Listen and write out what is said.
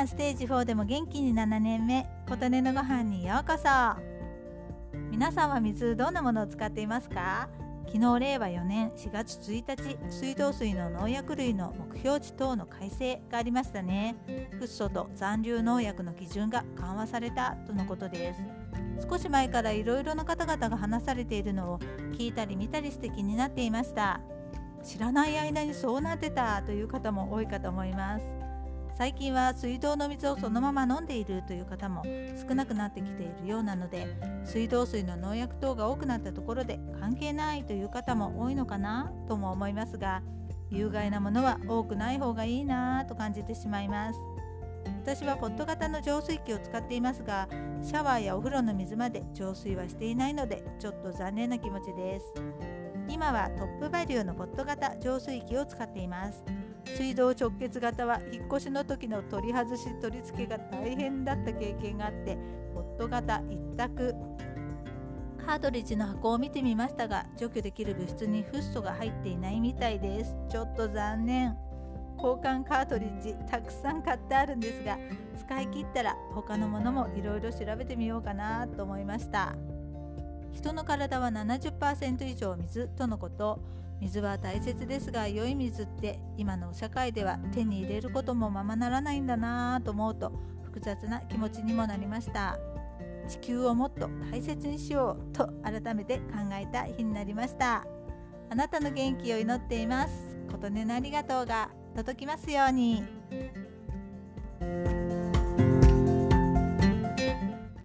がんステージ4でも元気に7年目琴音のご飯にようこそ。皆さんは水どんなものを使っていますか？昨日令和4年4月1日水道水の農薬類の目標値等の改正がありましたね。フッ素と残留農薬の基準が緩和されたとのことです。少し前からいろいろな方々が話されているのを聞いたり見たりして気になっていました。知らない間にそうなってたという方も多いかと思います。最近は水道の水をそのまま飲んでいるという方も少なくなってきているようなので水道水の農薬等が多くなったところで関係ないという方も多いのかなとも思いますが有害なものは多くない方がいいなと感じてしまいます。私はポット型の浄水器を使っていますがシャワーやお風呂の水まで浄水はしていないのでちょっと残念な気持ちです。今はトップバリューのポット型浄水器を使っています。水道直結型は引っ越しの時の取り外し取り付けが大変だった経験があってポット型一択。カートリッジの箱を見てみましたが除去できる物質にフッ素が入っていないみたいです。ちょっと残念。交換カートリッジたくさん買ってあるんですが使い切ったら他のものもいろいろ調べてみようかなと思いました。人の体は70%以上水とのこと。水は大切ですが良い水って今の社会では手に入れることもままならないんだなぁと思うと複雑な気持ちにもなりました。地球をもっと大切にしようと改めて考えた日になりました。あなたの元気を祈っています。琴音のありがとうが届きますように。